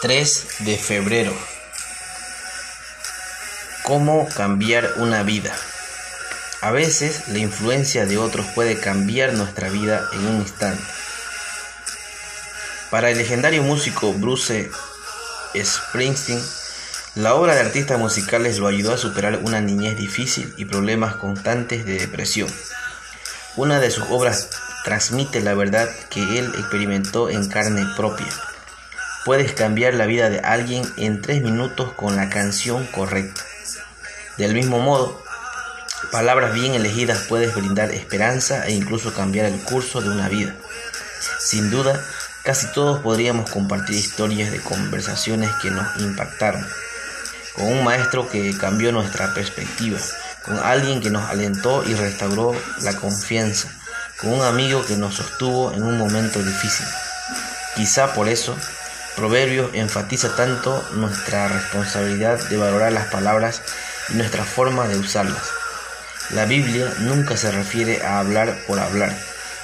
3 de febrero. ¿Cómo cambiar una vida? A veces la influencia de otros puede cambiar nuestra vida en un instante. Para el legendario músico Bruce Springsteen, la obra de artistas musicales lo ayudó a superar una niñez difícil y problemas constantes de depresión. Una de sus obras transmite la verdad que él experimentó en carne propia Puedes cambiar la vida de alguien en tres minutos con la canción correcta. Del mismo modo, palabras bien elegidas puedes brindar esperanza e incluso cambiar el curso de una vida. Sin duda, casi todos podríamos compartir historias de conversaciones que nos impactaron, con un maestro que cambió nuestra perspectiva, con alguien que nos alentó y restauró la confianza, con un amigo que nos sostuvo en un momento difícil. Quizá por eso Proverbios enfatiza tanto nuestra responsabilidad de valorar las palabras y nuestra forma de usarlas. La Biblia nunca se refiere a hablar por hablar,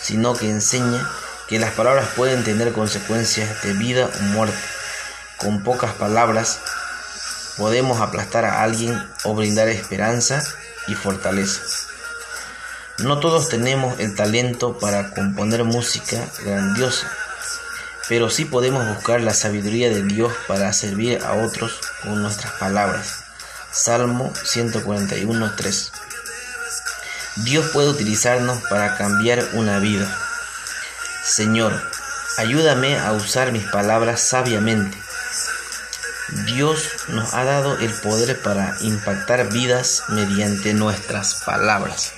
sino que enseña que las palabras pueden tener consecuencias de vida o muerte. Con pocas palabras podemos aplastar a alguien o brindar esperanza y fortaleza. No todos tenemos el talento para componer música grandiosa pero sí podemos buscar la sabiduría de Dios para servir a otros con nuestras palabras. Salmo 141.3 Dios puede utilizarnos para cambiar una vida. Señor, ayúdame a usar mis palabras sabiamente. Dios nos ha dado el poder para impactar vidas mediante nuestras palabras.